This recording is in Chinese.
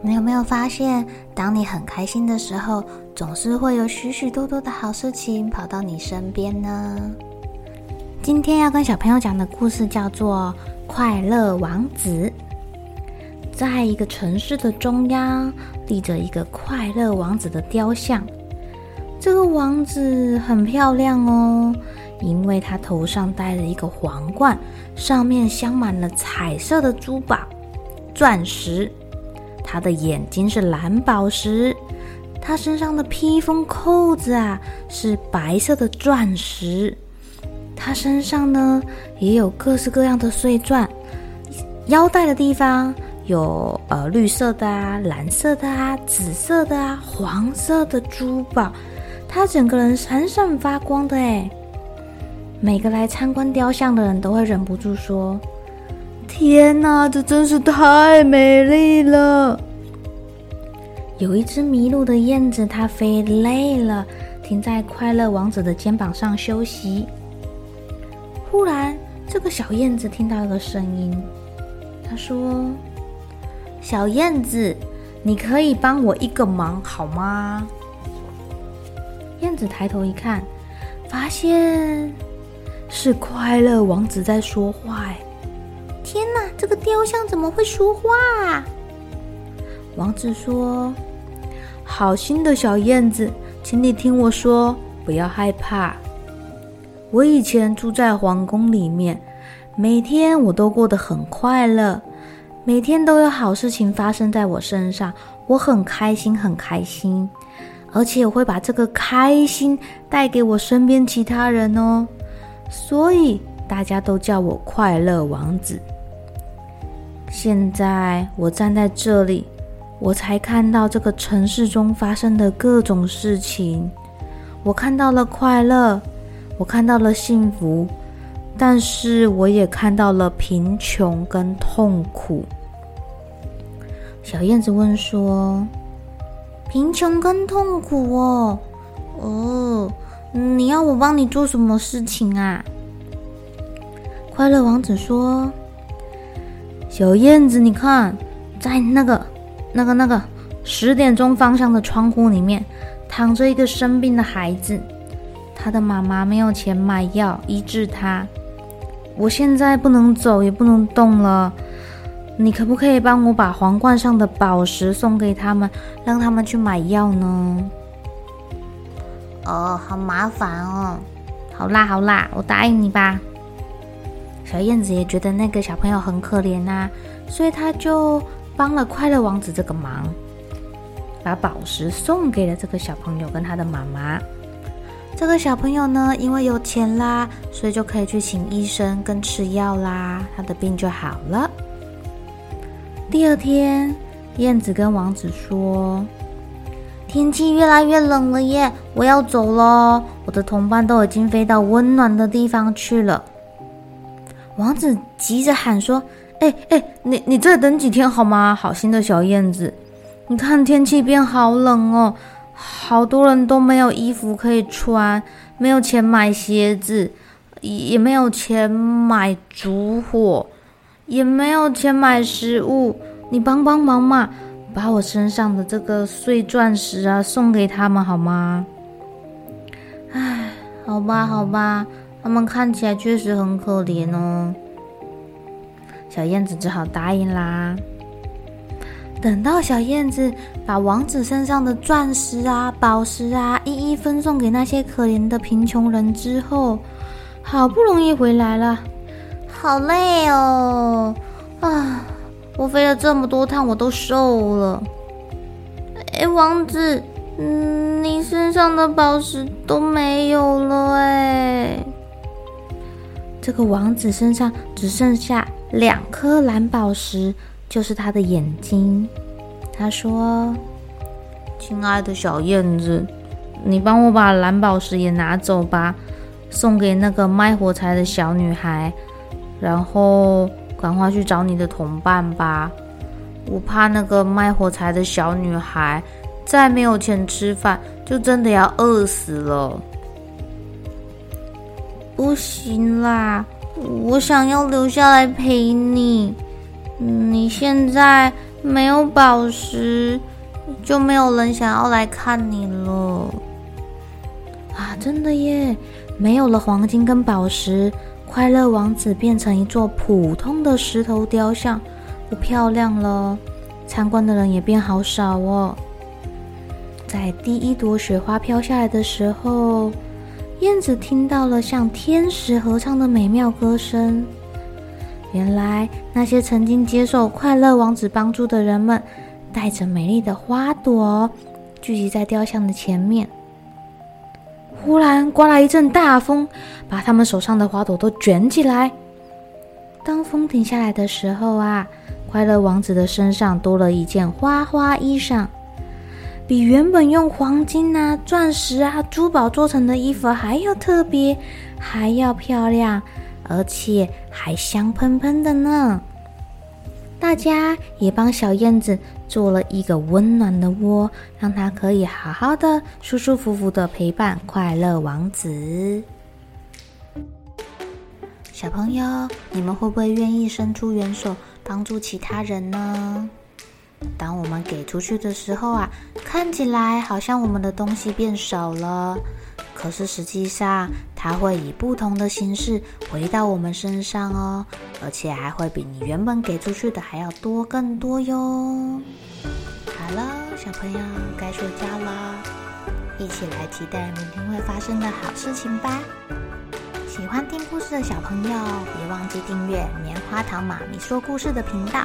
你有没有发现，当你很开心的时候，总是会有许许多多的好事情跑到你身边呢？今天要跟小朋友讲的故事叫做《快乐王子》。在一个城市的中央，立着一个快乐王子的雕像。这个王子很漂亮哦，因为他头上戴了一个皇冠，上面镶满了彩色的珠宝、钻石。他的眼睛是蓝宝石，他身上的披风扣子啊是白色的钻石，他身上呢也有各式各样的碎钻，腰带的地方有呃绿色的啊、蓝色的啊、紫色的啊、黄色的珠宝，他整个人闪闪发光的哎，每个来参观雕像的人都会忍不住说。天哪，这真是太美丽了！有一只迷路的燕子，它飞累了，停在快乐王子的肩膀上休息。忽然，这个小燕子听到了个声音，它说：“小燕子，你可以帮我一个忙好吗？”燕子抬头一看，发现是快乐王子在说话。天哪，这个雕像怎么会说话啊？王子说：“好心的小燕子，请你听我说，不要害怕。我以前住在皇宫里面，每天我都过得很快乐，每天都有好事情发生在我身上，我很开心，很开心。而且我会把这个开心带给我身边其他人哦，所以大家都叫我快乐王子。”现在我站在这里，我才看到这个城市中发生的各种事情。我看到了快乐，我看到了幸福，但是我也看到了贫穷跟痛苦。小燕子问说：“贫穷跟痛苦哦，哦，你要我帮你做什么事情啊？”快乐王子说。小燕子，你看，在那个、那个、那个十点钟方向的窗户里面，躺着一个生病的孩子，他的妈妈没有钱买药医治他。我现在不能走，也不能动了，你可不可以帮我把皇冠上的宝石送给他们，让他们去买药呢？哦，好麻烦哦。好啦，好啦，我答应你吧。小燕子也觉得那个小朋友很可怜呐，所以他就帮了快乐王子这个忙，把宝石送给了这个小朋友跟他的妈妈。这个小朋友呢，因为有钱啦，所以就可以去请医生跟吃药啦，他的病就好了。第二天，燕子跟王子说：“天气越来越冷了耶，我要走了，我的同伴都已经飞到温暖的地方去了。”王子急着喊说：“哎哎，你你再等几天好吗？好心的小燕子，你看天气变好冷哦，好多人都没有衣服可以穿，没有钱买鞋子，也没有钱买烛火，也没有钱买食物。你帮帮忙嘛，把我身上的这个碎钻石啊送给他们好吗？”哎，好吧，好吧。他们看起来确实很可怜哦，小燕子只好答应啦。等到小燕子把王子身上的钻石啊、宝石啊一一分送给那些可怜的贫穷人之后，好不容易回来了，好累哦！啊，我飞了这么多趟，我都瘦了。哎，王子，嗯，你身上的宝石都没有了哎。这个王子身上只剩下两颗蓝宝石。就是他的眼睛。他说：“亲爱的小燕子，你帮我把蓝宝石也拿走吧，送给那个卖火柴的小女孩。然后赶快去找你的同伴吧。我怕那个卖火柴的小女孩再没有钱吃饭，就真的要饿死了。不行啦，我想要留下来陪你。”你现在没有宝石，就没有人想要来看你了。啊，真的耶！没有了黄金跟宝石，快乐王子变成一座普通的石头雕像，不漂亮了。参观的人也变好少哦。在第一朵雪花飘下来的时候，燕子听到了像天使合唱的美妙歌声。原来那些曾经接受快乐王子帮助的人们，带着美丽的花朵，聚集在雕像的前面。忽然刮来一阵大风，把他们手上的花朵都卷起来。当风停下来的时候啊，快乐王子的身上多了一件花花衣裳，比原本用黄金啊、钻石啊、珠宝做成的衣服还要特别，还要漂亮。而且还香喷喷的呢！大家也帮小燕子做了一个温暖的窝，让它可以好好的、舒舒服服的陪伴快乐王子。小朋友，你们会不会愿意伸出援手帮助其他人呢？当我们给出去的时候啊，看起来好像我们的东西变少了。可是实际上，它会以不同的形式回到我们身上哦，而且还会比你原本给出去的还要多更多哟。好了，小朋友该睡觉了，一起来期待明天会发生的好事情吧。喜欢听故事的小朋友，别忘记订阅棉花糖妈咪说故事的频道。